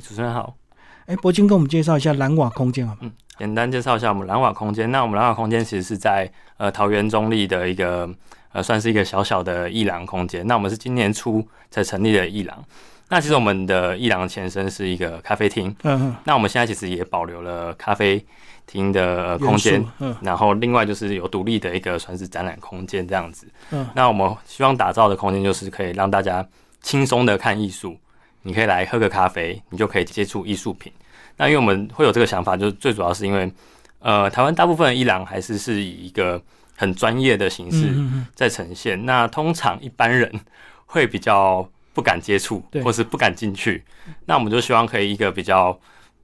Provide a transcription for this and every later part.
主持人好。哎，博金跟我们介绍一下蓝瓦空间好吗？嗯，简单介绍一下我们蓝瓦空间。那我们蓝瓦空间其实是在呃桃园中立的一个呃算是一个小小的艺廊空间。那我们是今年初才成立的艺廊。那其实我们的艺廊前身是一个咖啡厅。嗯嗯。那我们现在其实也保留了咖啡厅的空间。嗯。然后另外就是有独立的一个算是展览空间这样子。嗯。那我们希望打造的空间就是可以让大家轻松的看艺术。你可以来喝个咖啡，你就可以接触艺术品。那因为我们会有这个想法，就是最主要是因为，呃，台湾大部分的艺廊还是是以一个很专业的形式在呈现。那通常一般人会比较不敢接触，或是不敢进去。那我们就希望可以一个比较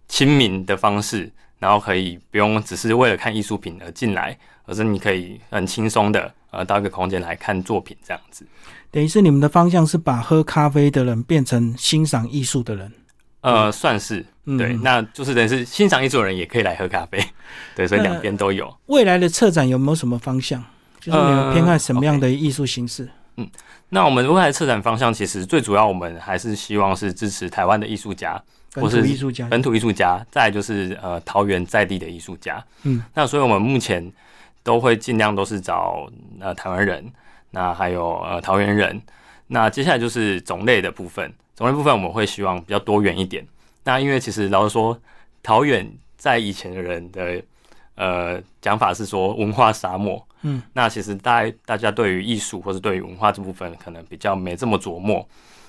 亲民的方式，然后可以不用只是为了看艺术品而进来，而是你可以很轻松的呃到一个空间来看作品这样子。等于是你们的方向是把喝咖啡的人变成欣赏艺术的人，呃，算是对，那就是等于是欣赏艺术的人也可以来喝咖啡，对，所以两边都有。未来的策展有没有什么方向？就是你们偏爱什么样的艺术形式？嗯，那我们未来策展方向其实最主要，我们还是希望是支持台湾的艺术家，或是艺术家，本土艺术家，再就是呃桃园在地的艺术家。嗯，那所以我们目前都会尽量都是找呃台湾人。那还有呃桃园人，那接下来就是种类的部分。种类部分我们会希望比较多元一点。那因为其实老实说，桃园在以前的人的呃讲法是说文化沙漠。嗯，那其实大大家对于艺术或者对于文化这部分可能比较没这么琢磨。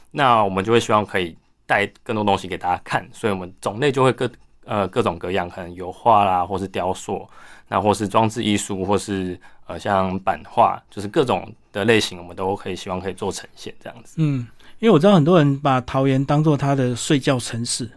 那我们就会希望可以带更多东西给大家看，所以我们种类就会各呃各种各样，可能油画啦，或是雕塑，那或是装置艺术，或是呃像版画，就是各种。的类型，我们都可以希望可以做呈现这样子。嗯，因为我知道很多人把桃园当做他的睡觉城市，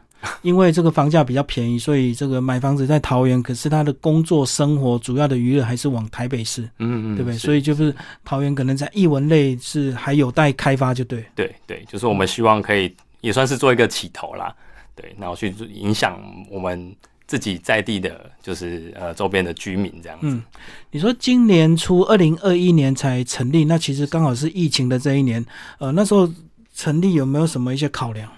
因为这个房价比较便宜，所以这个买房子在桃园。可是他的工作生活主要的娱乐还是往台北市，嗯嗯，对不对？所以就是桃园可能在艺文类是还有待开发，就对。对对，就是我们希望可以也算是做一个起头啦。对，然后去影响我们。自己在地的，就是呃周边的居民这样子。嗯，你说今年初二零二一年才成立，那其实刚好是疫情的这一年。呃，那时候成立有没有什么一些考量？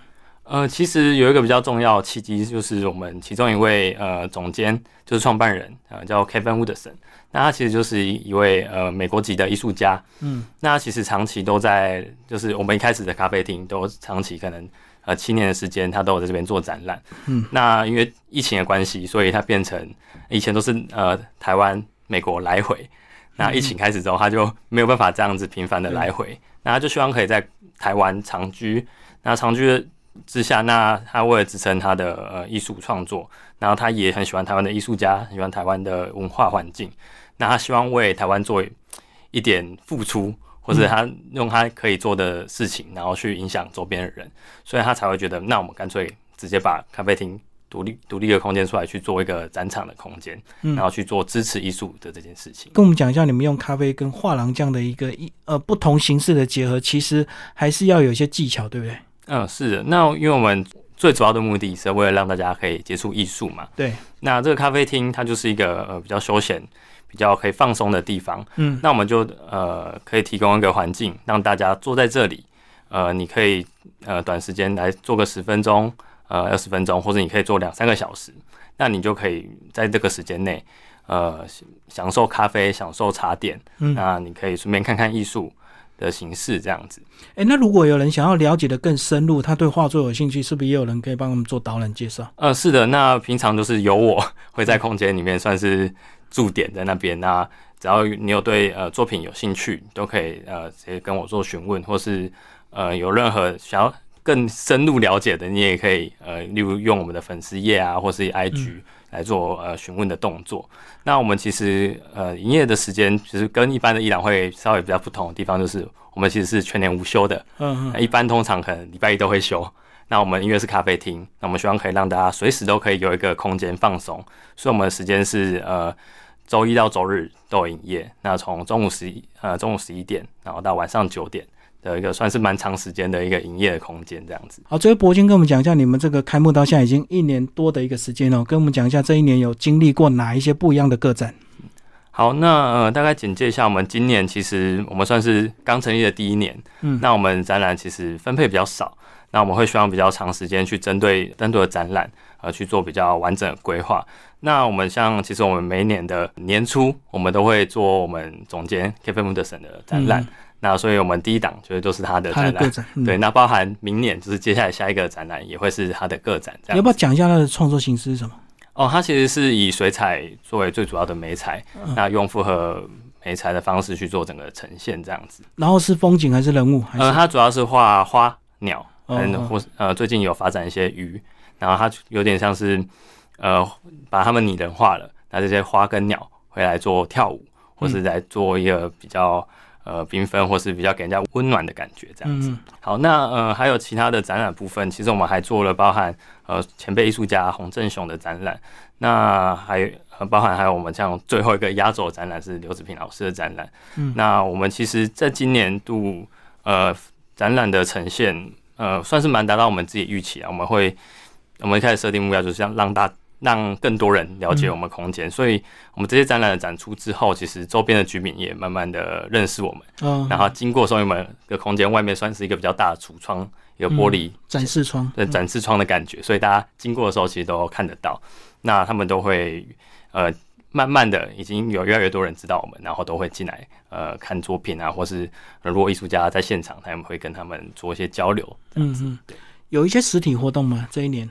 呃，其实有一个比较重要契机，就是我们其中一位呃总监，就是创办人啊，叫 Kevin Woodson。那他其实就是一位呃美国籍的艺术家。嗯，那其实长期都在，就是我们一开始的咖啡厅都长期可能。呃，七年的时间，他都有在这边做展览。嗯，那因为疫情的关系，所以他变成以前都是呃台湾、美国来回。那疫情开始之后，他就没有办法这样子频繁的来回。那他就希望可以在台湾长居。那长居之下，那他为了支撑他的呃艺术创作，然后他也很喜欢台湾的艺术家，很喜欢台湾的文化环境。那他希望为台湾做一点付出。或者他用他可以做的事情，然后去影响周边的人，所以他才会觉得，那我们干脆直接把咖啡厅独立独立的空间出来，去做一个展场的空间，然后去做支持艺术的这件事情。跟我们讲一下，你们用咖啡跟画廊这样的一个一呃不同形式的结合，其实还是要有一些技巧，对不对？嗯，是的。那因为我们最主要的目的是为了让大家可以接触艺术嘛。对。那这个咖啡厅它就是一个呃比较休闲。比较可以放松的地方，嗯，那我们就呃可以提供一个环境，让大家坐在这里，呃，你可以呃短时间来做个十分钟，呃二十分钟，或者你可以做两三个小时，那你就可以在这个时间内，呃享受咖啡，享受茶点，嗯，那你可以顺便看看艺术的形式这样子。哎，那如果有人想要了解的更深入，他对画作有兴趣，是不是也有人可以帮他们做导览介绍？呃，是的，那平常都是由我 会在空间里面算是。驻点在那边，那只要你有对呃作品有兴趣，都可以呃直接跟我做询问，或是呃有任何想要更深入了解的，你也可以呃例如用我们的粉丝页啊，或是 IG 来做呃询问的动作。那我们其实呃营业的时间其实跟一般的伊朗会稍微比较不同的地方，就是我们其实是全年无休的。嗯嗯。一般通常可能礼拜一都会休。那我们因为是咖啡厅，那我们希望可以让大家随时都可以有一个空间放松，所以我们的时间是呃。周一到周日都有营业，那从中午十一呃中午十一点，然后到晚上九点的一个算是蛮长时间的一个营业的空间，这样子。好，最后博君跟我们讲一下，你们这个开幕到现在已经一年多的一个时间哦，跟我们讲一下这一年有经历过哪一些不一样的个展。好，那呃大概简介一下，我们今年其实我们算是刚成立的第一年，嗯，那我们展览其实分配比较少，那我们会希望比较长时间去针对单独的展览，呃，去做比较完整的规划。那我们像其实我们每年的年初，我们都会做我们总监 Kevin m u d e r s o n 的展览。那所以我们第一档其实都是他的展览。对，那包含明年就是接下来下一个展览也会是他的个展。这样，要不要讲一下他的创作形式是什么？哦，它其实是以水彩作为最主要的媒材，那用复合媒材的方式去做整个呈现这样子。然后是风景还是人物？呃，它主要是画花鸟。嗯，或呃，最近有发展一些鱼，然后它有点像是呃，把它们拟人化了，那这些花跟鸟回来做跳舞，或是来做一个比较呃缤纷，或是比较给人家温暖的感觉这样子。好，那呃还有其他的展览部分，其实我们还做了包含呃前辈艺术家洪振雄的展览，那还有包含还有我们像最后一个压轴展览是刘子平老师的展览。嗯，那我们其实在今年度呃展览的呈现。呃，算是蛮达到我们自己预期啊。我们会，我们一开始设定目标就是让让大让更多人了解我们空间，所以我们这些展览的展出之后，其实周边的居民也慢慢的认识我们。嗯，然后经过收银门的空间，外面算是一个比较大的橱窗，有玻璃展示窗，对展示窗的感觉，所以大家经过的时候其实都看得到。那他们都会呃。慢慢的，已经有越来越多人知道我们，然后都会进来呃看作品啊，或是如果艺术家在现场，他们会跟他们做一些交流。嗯嗯，对，有一些实体活动吗？这一年？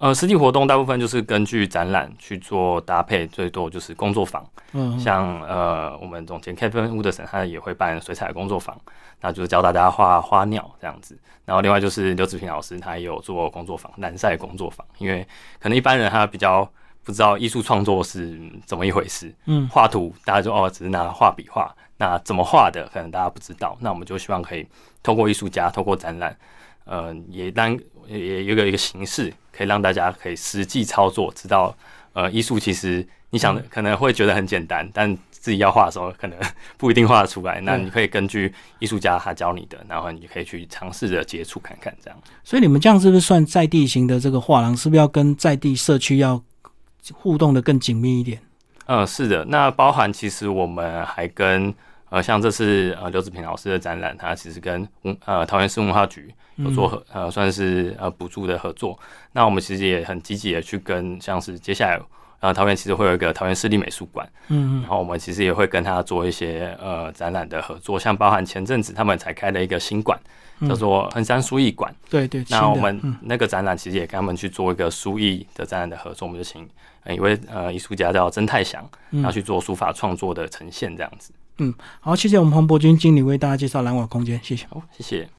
呃，实体活动大部分就是根据展览去做搭配，最多就是工作坊。嗯，像呃我们总监 Kevin Wooderson 他也会办水彩工作坊，那就是教大家画花鸟这样子。然后另外就是刘子平老师他也有做工作坊，南赛工作坊，因为可能一般人他比较。不知道艺术创作是怎么一回事，嗯，画图大家就哦，只是拿画笔画，那怎么画的可能大家不知道，那我们就希望可以透过艺术家，透过展览，呃，也当也有个一个形式，可以让大家可以实际操作，知道呃，艺术其实你想的可能会觉得很简单，但自己要画的时候可能不一定画得出来，那你可以根据艺术家他教你的，然后你可以去尝试着接触看看这样。所以你们这样是不是算在地型的这个画廊？是不是要跟在地社区要？互动的更紧密一点。嗯，是的。那包含其实我们还跟呃，像这次呃刘子平老师的展览，他其实跟呃桃园市文化局有做合呃，算是呃补助的合作。那我们其实也很积极的去跟，像是接下来呃桃园其实会有一个桃园市立美术馆，嗯嗯，然后我们其实也会跟他做一些呃展览的合作，像包含前阵子他们才开了一个新馆。叫做横山书艺馆，对对。那我们那个展览其实也跟他们去做一个书艺的展览的合作，我们就请一位呃艺术家叫曾泰祥，然后去做书法创作的呈现这样子。嗯，嗯好，谢谢我们黄伯君经理为大家介绍蓝瓦空间，谢谢。好，谢谢。